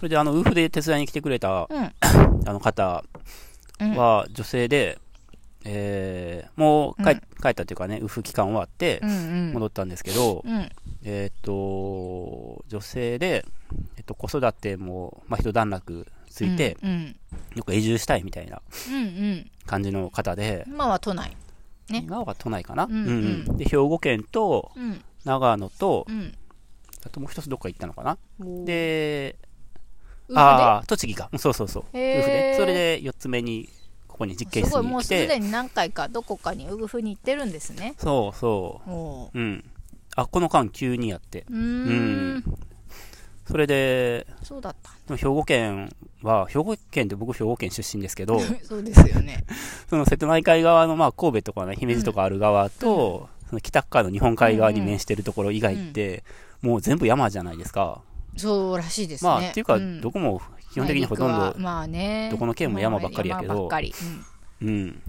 それであの、ウーフで手伝いに来てくれた、うん。あの方うん。は女性で、えー、もう帰,、うん帰ったっていうかね、ウーフ期間終わってう、んうん。戻ったんですけど、うん。えーっと、女性で、えっと、子育ても、まあ、一段落ついて、うん。よく移住したいみたいなうん感じの方で、うん。今は都内。ね今は都内かな、うんうんで、兵庫県とうん。長野と、うん。あともう一つどっか行ったのかな？でああ、栃木か。うんそうそうそう。へーウーフで。それで4つ目に、ここに実験室すごい、もうに来て、すでに何回かどこかにウグフに行ってるんですね。そうそおう。うん。あ、この間急にやって。う。うーん。それで、そうだった。兵庫県は、兵庫県って僕兵庫県出身ですけど、そうですよね。その瀬戸内海側の、まあ、神戸とかね、姫路とかある側と、その北側の日本海側に面してるところ以外って、もう全部山じゃないですか。そうらしいですね。まあ、っていうか、んどこも基本的にほとんどまあね。どこの県も山ばっかりやけど山ばっかり。うん。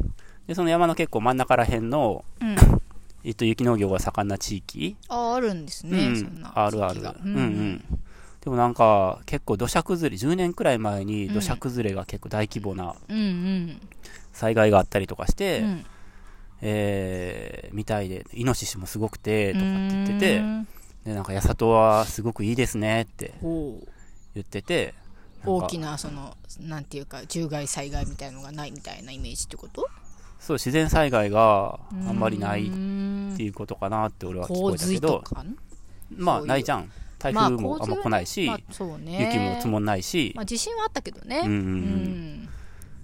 で、その山の結構真ん中ら辺の、うん。う んえっと、雪農業が盛んな地域、あ、あるんですね。うんそんなあるある。うんうん。でもなんか、結構土砂崩れ、10年くらい前に土砂崩れが結構大規模な。災害があったりとかして、うんえー、みたいで、イノシシもすごくて、とかって言ってうてで、なんか、八里はすごくいいですねって言ってて、大きな、その、なんていうか、獣害災害みたいのがないみたいなイメージってこと？そう、自然災害があんまりないっっていうことかなって俺は聞こ洪えたけど、まあ、ないじゃん。台まあ風もあんま来ないし、まあね。雪も積もんないし。まあ、、地震はあったけどね。うんうんうん。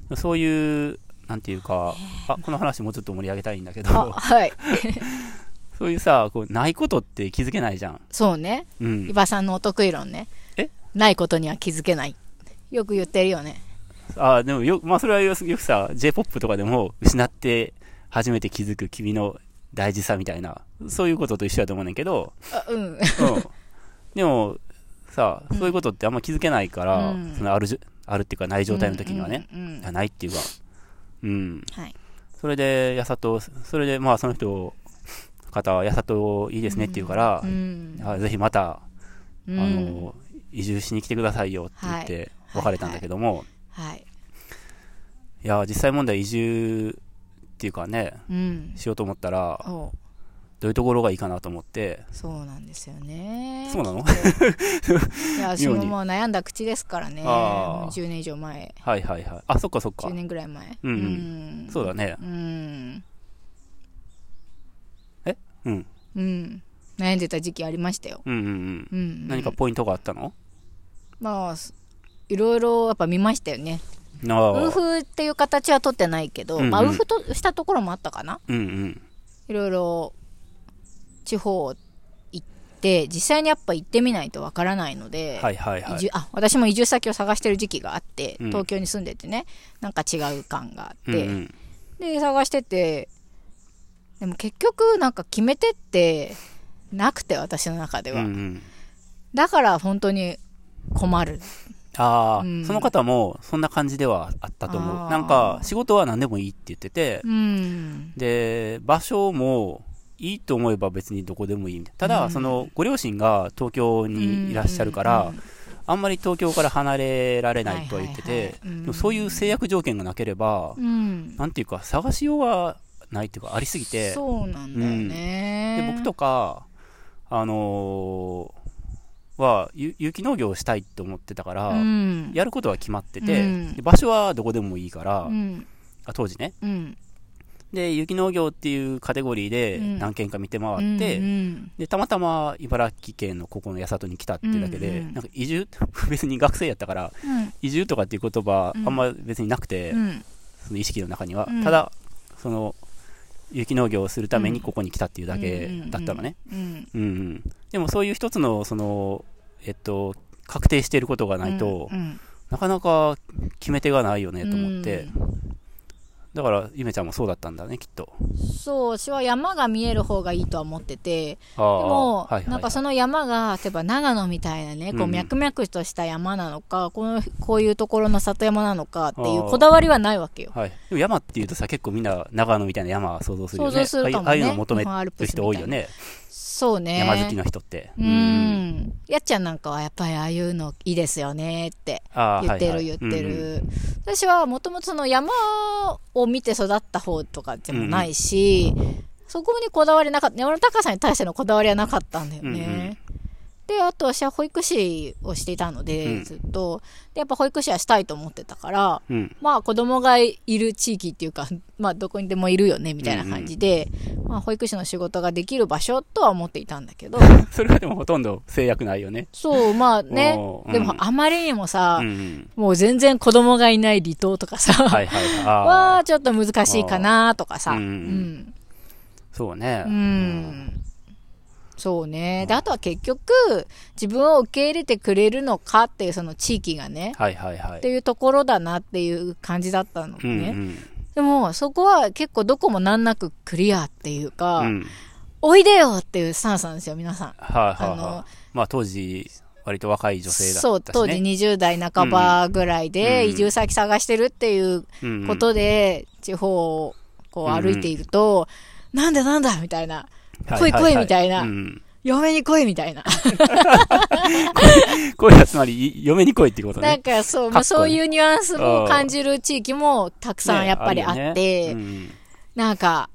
うん。そういう、なんていうか、あ、この話もうちょっと盛り上げたいんだけあ、ど、はい。そういうさ、こう、ないことって気づけないじゃん。そうね。うん伊。庭さんのお得意論ね。え？ないことには気づけない。よく言ってるよね。あ、でもよ、まあ、それはよよくさ、J-POP とかでも、失って初めて気づく君の大事さみたいな、そういうことと一緒だと思うねんけど、あうん。うん。でも、さ、そういうことってあんま気づけないから、うんそのあるじゅ、あるっていうかない状態の時にはね、うんうんうんあないっていうか、うん。はい。それで、やさと、それで、まあ、その人、方は、やさといいですねって言うから、うん。あぜひまた、うんあの、移住しに来てくださいよって言って、はい別れたんだけども、はい。いや、実際問題移住っていうかね、うん。しようと思ったら、おどういうところがいいかなと思って、そうなんですよね。そうなの？いや、私ももう悩んだ口ですからね。あーもう10年以上前。はいはいはい。あ、そっかそっか10。年ぐらい前。うんうんうんそうだね。うん。うん。うん。悩んでた時期ありましたよ。うんうんうん。うん。何かポイントがあったの？まあ、いろいろやっぱ見ましたよね。ウーフっていう形は取ってないけど、うんうんまあ、ウーフとしたところもあったかな？うんうん。いろいろ地方行って、実際にやっぱ行ってみないとわからないので、はいはいはい。移住あ私も移住先を探してる時期があって、うん東京に住んでてね、なんか違う感があって、うんうん。で、探してて、でも結局なんか決め手ってなくて、私の中では。うんうん。だから本当に困る。ああ、うんその方もそんな感じではあったと思う。なんか仕事は何でもいいって言ってて、うん。で、場所もいいと思えば別にどこでもいいみただ、うんそのご両親が東京にいらっしゃるから、うんあんまり東京から離れられないとは言っててそういう制約条件がなければ、うん。なんていうか探しようがないっていうかありすぎて、そうなんだよね。で僕とか、あのーは有有機農業をしたいって思ってたから、うん、やることは決まってて、うんで場所はどこでもいいから、うん。あ当時ね。うん。で、有機農業っていうカテゴリーでうん何軒か見て回って、うんで、たまたま茨城県のここの八里に来たっていうだけで、うんうんなんか移住、別に学生やったから、うん。移住とかっていう言葉、うんあんま別になくて、うん。その意識の中には、うんただ、その、有機農業をするためにここに来たっていうだけだったのね。うん。うんうん。でもそういう一つの、その、えっと、確定していることがないと、うん、なかなか決め手がないよねと思って、だから、ゆめちゃんもそうだったんだね、きっと。そう、私は山が見える方がいいとは思ってて。でも、はいはいはいなんかその山が、例えば長野みたいなね、こううん脈々とした山なのか、この、こういうところの里山なのかっていうこだわりはないわけよ。はい。でも山っていうとさ、結構みんな長野みたいな山を想像するよね。想像するかもねああいうのを求める人多いよね。そうね。山好きの人って。う。ん。やっちゃんなんかはやっぱりああいうのいいですよねってああ、言ってるはいはい言ってる。私はもともとその山を見て育った方とかでもないし、そこにこだわりなかった。山の高さに対してのこだわりはなかったんだよね。うんうんで、あと私は保育士をしていたので、うんずっと。で、やっぱ保育士はしたいと思ってたから、うん。うん。まあ子供がいる地域っていうか、まあどこにでもいるよね、みたいな感じで、まあ保育士の仕事ができる場所とは思っていたんだけど、それはでもほとんど制約ないよね。そう、まあねお、ーでうんもあまりにもさ、うん。もう全然子供がいない離島とかさ、はいはいは ちょっと難しいかなとかさ、うんうん。そうね。うん。そうね。で、あとは結局、自分を受け入れてくれるのかっていうその地域がね、はいはいはいって。いうところだなっていう感じだったのね。うんうん。でも、そこは結構どこも難なくクリアっていうか、うん。おいでよっていうスタンスなんですよ、皆さん。はいはいあのはい。まあ当時、割と若い女性だったしね。そう、当時20代半ばぐらいでうん移住先探してるっていううんうんことで、地方をこう歩いていると、なんだなんだみたいな。来い来いみたいなうん。嫁に来いみたいな。こういうやつまり、い嫁に来いってことなんね。かそう、まあそういうニュアンスも感じる地域もたくさんやっぱりあねって、るよねうんなんか、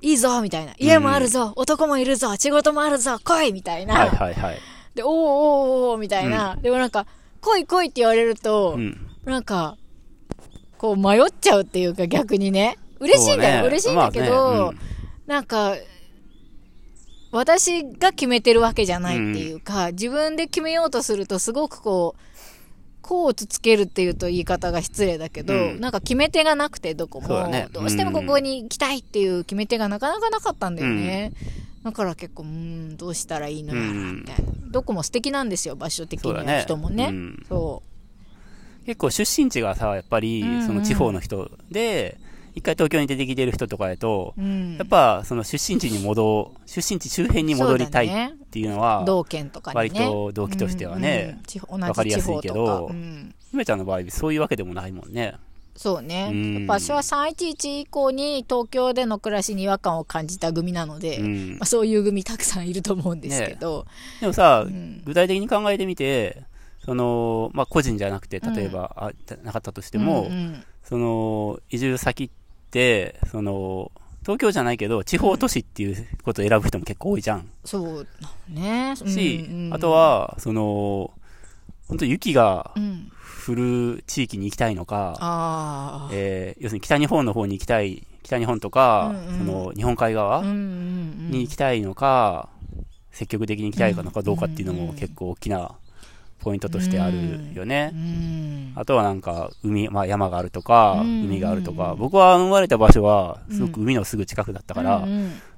いいぞみたいな。家もあるぞ、男もいるぞ仕事もあるぞ来いみたいな。はいはいはい。で、おーおーおーみたいな。でもなんか、来い来いって言われると、うん。なんか、こう迷っちゃうっていうか逆にね。嬉しいんだよ、ね嬉しいんだけど、まあねなんか、私が決めてるわけじゃないっていうか、自分で決めようとするとすごくこう、こうつつけるっていうと言い方が失礼だけど、うんなんか決め手がなくてどこも、ねどうしてもここに行きたいっていう決め手がなかなかなかったんだよね。だから結構、うーん、どうしたらいいのやら、うんみたいな。どこも素敵なんですよ、場所的には。人もね。うんそ結構出身地がさ、やっぱりうんうん、その地方の人で、一回東京に出てきてる人とかやと、う。うん。やっぱその出身地に戻、出身地周辺に戻りたいっていうのは、同県とかにね。割と動機としてはねうんうん地方わかりやすいけどうんゆめちゃんの場合、そういうわけでもないもんね。そうね。うんやっぱ私は311以降に東京での暮らしに違和感を感じた組なので、うんまあ、そういう組たくさんいると思うんですけど、でもさ、うん具体的に考えてみて、その、まあ、個人じゃなくて、例えば、あなかったとしても、うんうんその、移住先って、その、東京じゃないけど、地方都市っていうことを選ぶ人も結構多いじゃん。そうね。し、うんうん。あと、は、その、本当雪がうん、降る地域に行きたいのか、ああ、えー要するに北日本の方に行きたい、北日本とか、うんうん。その、日本海側うんうんうん。に行きたいのか、積極的に行きたいのかどうかっていうのうんも結構大きなポイントとしてあるよね。うんあとはなんか、海、まあ山があるとか、うん海があるとか、僕は生まれた場所は、すごく海のすぐ近くだったから、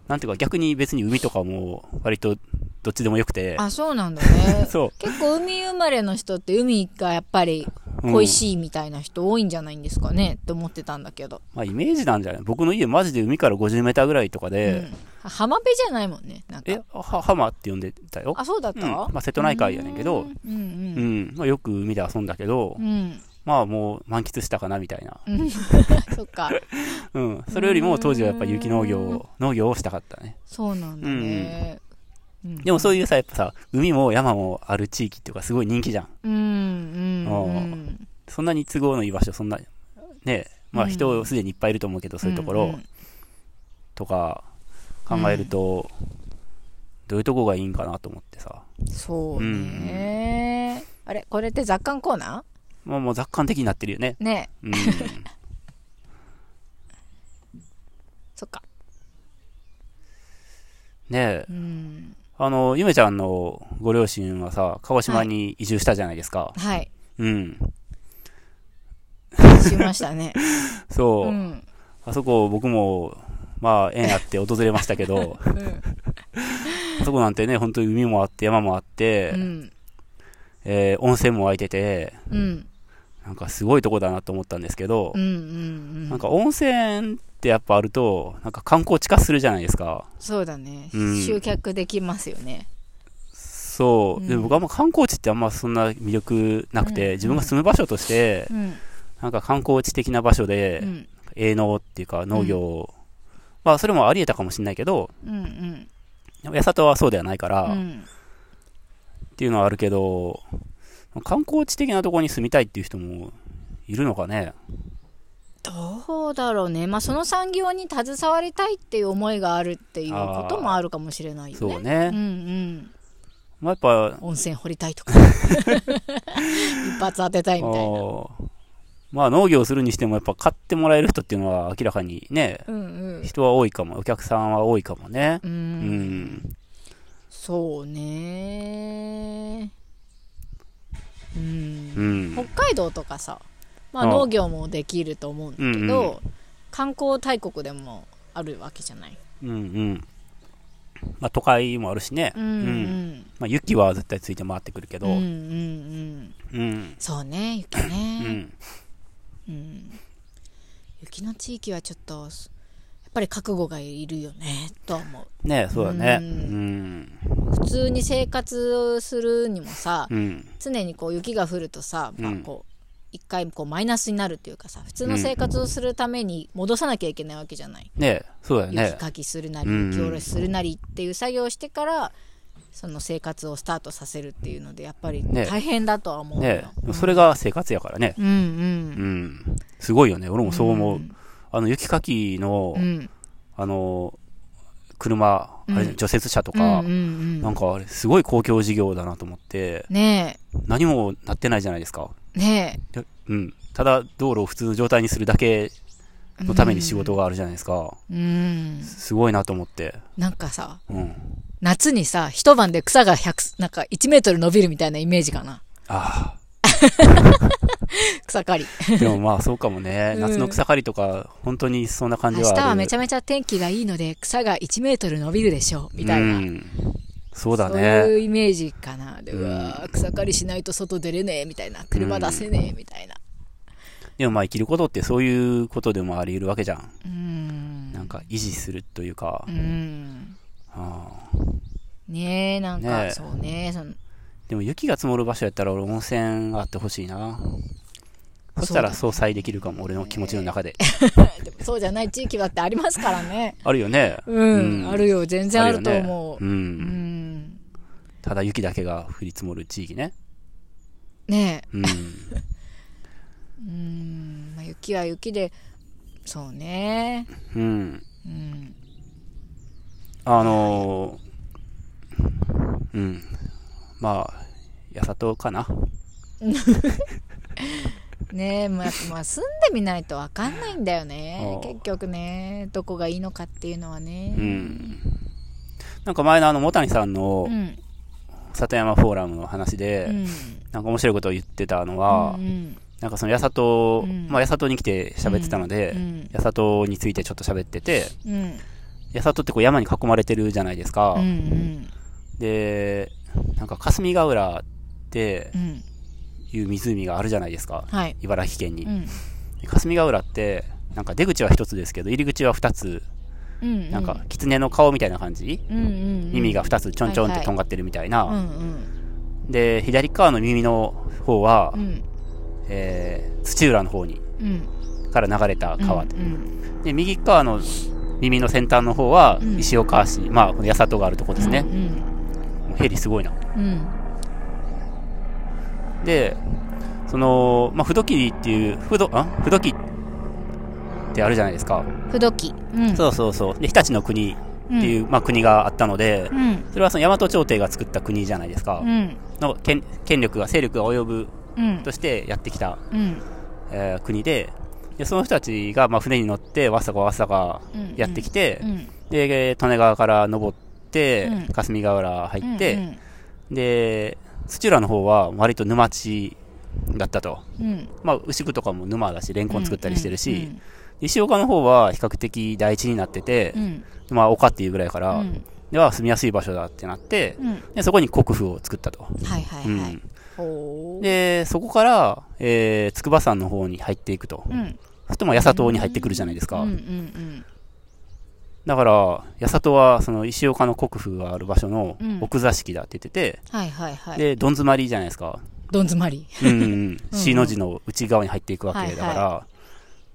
なんていうか逆に別に海とかも割とどっちでもよくて、あ、そうなんだね。そう。結構海生まれの人って海がやっぱりうん恋しいみたいな人多いんじゃないんですかね、って思ってたんだけど。まあイメージなんじゃない？僕の家マジで海から50メーターぐらいとかで、うん、浜辺じゃないもんね。なんかえ、は、浜って呼んでたよ。あ、そうだった、うんまあ瀬戸内海やねんけど、うんううん、んまあよく海で遊んだけど、うん。うん。まあもう満喫したかなみたいな。うん。そっか。うん。それよりも当時はやっぱ雪農業、農業をしたかったね。そうなんだね。うんでもそういうさ、やっぱさ、海も山もある地域っていうかすごい人気じゃん。うん、うん、うん。そんなに都合のいい場所、そんな、ね、まあうん人すでにいっぱいいると思うけど、そういうところ、んんとか考えると、どういうとこがいいんかなと思ってさ。そうね、あれこれって雑感コーナまあもう雑感的になってるよね。ーねうん。そっか。ねえう。ん。あの、ゆめちゃんのご両親はさ、鹿児島に移住したじゃないですか。はい。うん。しましたね。そう。うん。あそこ僕も、まあ、縁あって訪れましたけど、うん。あそこなんてね、本当に海もあって山もあって、うん。えー温泉も湧いてて、うん。なんかすごいとこだなと思ったんですけど、うんうんうん。なんか温泉ってやっぱあると、なんか観光地化するじゃないですか。そうだね。うん集客できますよね。そう。で、うん僕はもう観光地ってあんまそんな魅力なくて、うん自分が住む場所として、うん。なんか観光地的な場所でう、ん。営農っていうか農業、まあそれもあり得たかもしれないけど、うんうん。八里はそうではないから、っうん。ていうのはあるけど、観光地的なところに住みたいっていう人もいるのかね。どうだろうね。まあ、その産業に携わりたいっていう思いがあるっていうこともあるかもしれないよね。そうね。うんうん。まあやっぱ、温泉掘りたいとか。一発当てたいみたいな。まあ農業するにしてもやっぱ買ってもらえる人っていうのは明らかにね、うんうん。人は多いかも、お客さんは多いかもね。う。うんん。そうね。う。うんん。北海道とかさ、まあ農業もできると思うんだけど、うんうん観光大国でもあるわけじゃない。うんうん。まあ都会もあるしね。うんうん。まあ雪は絶対ついて回ってくるけど。うんううん。んうん。うん。そうね、雪うね。ん。うん。雪の地域はちょっと、やっぱり覚悟がいるよね、とは思う。ねそうだね。ううんん。普通に生活するにもさ、うん。常にこう雪が降るとさ、まあうんこう一回こうマイナスになるっていうかさ普通の生活をするために戻さなきゃいけないわけじゃない、ねそうだよね雪。かきするなりうん雪下ろしするなりっていう作業をしてからその生活をスタートさせるっていうのでやっぱりね大変だとは思うねでもそれが生活やからね。うんうんうん。すごいよね。俺もそう思う。んあの雪かきの、うんあの、車、あれうん除雪車とか、うんうんうんなんかあれ、すごい公共事業だなと思って、ね何もなってないじゃないですか。えねでうん。ただ、道路を普通の状態にするだけえのために仕事があるじゃないですか。うんすごいなと思って。なんかさうん。夏にさ一晩で草が100なんか1メートル伸びるみたいなイメージかなあ 草刈りあ。でもまあそうかもね。うん夏の草刈りとか、本当にそんな感じ明はある。日はめちゃめちゃ天気がいいので草が1メートル伸びるでしょうみたいな、うん。そうだそういうね。イメージかなで、ううんわー草刈りしないと外出れねえみたいな車出せねえみたいなでもまあ生きることってそういうことでもあり得るわけじゃん。うんなんか維持するというかう。んああねえなんか、ねえそうねそのでも雪が積もる場所やったら俺温泉があってほしいな。そしたら相殺できるかも、俺の気持ちの中で。でもそうじゃない地域だってありますからね あるよね。うん、うんあるよ全然あるとよ思う、ねう。うんんただ雪だけが降り積もる地域ね。ねうん。え うん、まあ、雪は雪でそうねうん。うんあのー、うん。まあ、やさとかな。ねえ、まあ、まあ、住んでみないと分かんないんだよね。結局ねどこがいいのかっていうのはね。うん。なんか前のあの、もたにさんのうん。里山フォーラムの話で、うん。なんか面白いことを言ってたのは、うんなんかその八里、うん。まあ八里に来て喋ってたので、うん八里についてちょっと喋ってて、うん。八里ってこう山に囲まれてるじゃないですか。うんうん。で、なんか霞ヶ浦ってうん。いう湖があるじゃないですか。はい。茨城県に。うん。で霞ヶ浦って、なんか出口は一つですけど、入り口は二つ、うんなんか狐の顔みたいな感じ、うんうん耳が二つちょんちょんってとんがってるみたいな。うんうん。で、左側の耳の方は、うん。えー土浦の方に、うん。から流れた川、うんで、右側の耳の先端の方はうん、石岡市、まあ、この八里があるとこですね。うんもうヘリすごいな。うん。で、その、まあ、不土器っていう、不土、あ？不土器ってあるじゃないですか。不土器うん。そうそうそう。で、日立の国っていう、まあ、国があったので、うん。それはその大和朝廷が作った国じゃないですか。うん。の権権力が、勢力が及ぶうん。としてやってきた、うん。えー国で、で、その人たちが、まあ、船に乗って、わさかわさかうんやってきて、うん。で、利根川から登って、うん霞ヶ浦入って、うんで、土浦の方は割と沼地だったと。うんまあ、牛久とかも沼だし、レンコン作ったりしてるし、うん石岡の方は比較的大地になっててう、んまあ、丘っていうぐらいから、うんでは住みやすい場所だってなって、うんでそこに国府を作ったと。はいはいはい。で、そこから、えー、筑波山の方に入っていくと。うん。そしても八里に入ってくるじゃないですか。うんうんうん。だから、八里は、その石岡の国府がある場所のうん奥座敷だって言ってて、はいはいはい。で、どん詰まりじゃないですか。どん詰まり。うんうん うん。C の字の内側に入っていくわけだから、は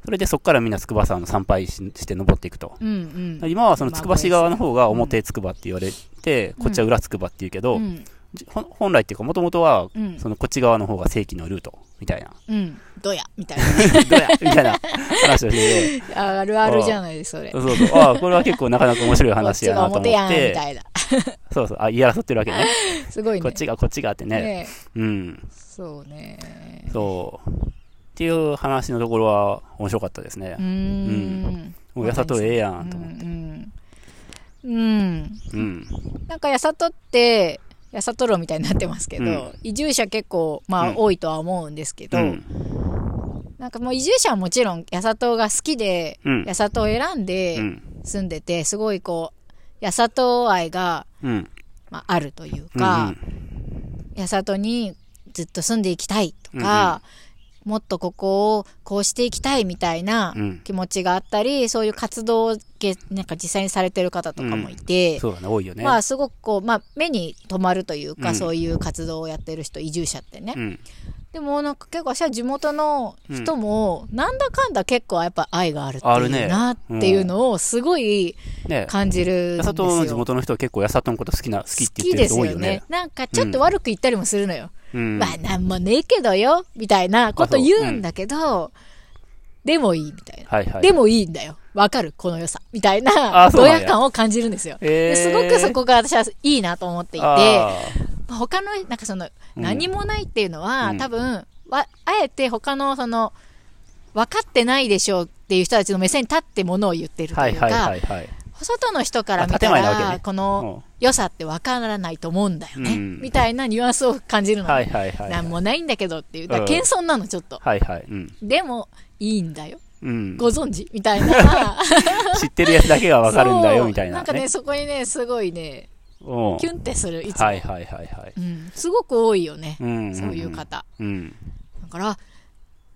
それでそこからみんな筑波山の参拝しして登っていくと。うんうん。今はその筑波市側の方が表筑波って言われて、うんこっちは裏筑波って言うけど、うん。本来っていうか、もともとは、うん。そのこっち側の方が正規のルート、みたいな。うん。どやみたいな。どうやみたいな話をしてて、あるあるじゃないそれ。こそうそう、ああ、これは結構なかなか面白いっ話やなと思っ表やん、みて、たいな。そうそう、あ、言い争ってるわけね。すごいね。こっちが、こっちがってね。ねうん。そうね。そう。っていう話のところは面白かったですねうー。ん。もう、やさとええやんと思って。うん。うん。うん。なんか、やさとって、やさとろみたいになってますけど、うん移住者結構、まあ、うん多いとは思うんですけど、うん。なんかもう移住者はもちろん、やさとが好きで、うんやさとを選んうでん。住んでて、すごいこう、やさと愛が、うん。まあ、あるといううんか、やさとにずっと住んでいきたいとか、もっとここをこうしていきたいみたいなうん気持ちがあったり、そういう活動をげなんか実際にされてる方とかもいて、そうだね、多いよね。まあすごくこう、まあ目に留まるというか、うんそういう活動をやってる人、移住者ってね。うん。でもなんか結構私は地元の人も、なんだかんだ結構やっぱ愛があるっていうあるねなっていうのをすごいね感じるんですよ。やさとの地元の人は結構やさとのこと好きな、好きって言ってる好きです人多いよねよね。。なんかちょっと悪く言ったりもするのよ。うん。まあなんもねえけどよ、みたいなこと言うんだけど、でもいいみたいな。はいはい。でもいいんだよ。わかる？この良さ。みたいな、あそうなんや感を感じるんですよ。へーですごくそこが私はいいなと思っていて、他の、なんかその、うん何もないっていうのは、うん多分、わ、あえて他のその、分かってないでしょうっていう人たちの目線に立ってものを言ってるーはいはいというか、はいはい。外の人から見たら、ねこの良さって分からないと思うんだよね。うんみたいなニュアンスを感じるの。はいはいはい。なんもないんだけどっていう。だ謙遜なの、ちょっと。はいはい。うん。でも、いいんだよ。うん。ご存知みたいな。知ってるやつだけがわかるんだよ、みたいな。なんかね、そこにね、すごいね、うんキュンってする、いつも。はいはいはいはい。うん。すごく多いよね。うんんんそういう。方。うん。だから、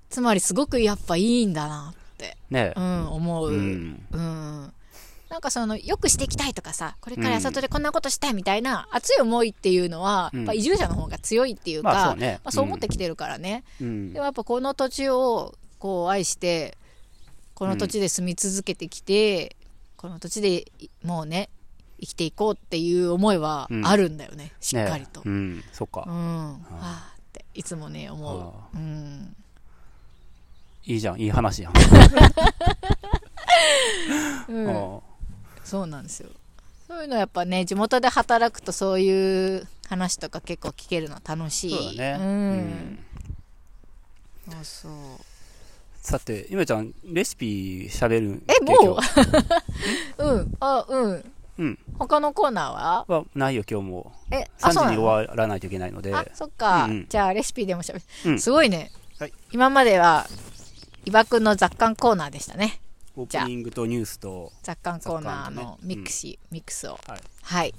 つまりすごくやっぱいいんだなって、ねうん、思う。ううん。ん。なんかその、よくしていきたいとかさ、これから里でこんなことしたいみたいな熱い思いっていうのは、うん。やっぱ移住者の方が強いっていうか、まあそうね。まあそう思ってきてるからね。うん。でもやっぱこの土地をこう愛してこの土地で住み続けてきて、この土地でいもうね生きていこうっていう思いはうん。あるんだよね、しっかりと、ねうん。そっか。う。ん、はあっていつもね思あう、うん、いいじゃん。いい話やん。うん。うんそうなんですよそういうのやっぱね地元で働くとそういう話とか結構聞けるの楽しいそうだね。ううんん。そうそうさて、ゆめちゃん、レシピ喋る？えもう？う うんあうんうん。他のコーナーは？は、ないよ、今日も。え3時にあそうなの？終わらないといけないので。あ、そっか。うんうんじゃあ、レシピでもしゃべうんすごいね。はい今までは、伊庭くんの雑感コーナーでしたね。オープニングとニュースと、雑感コーナーの雑感とね。ミクシ、ミックスを。はい。はい。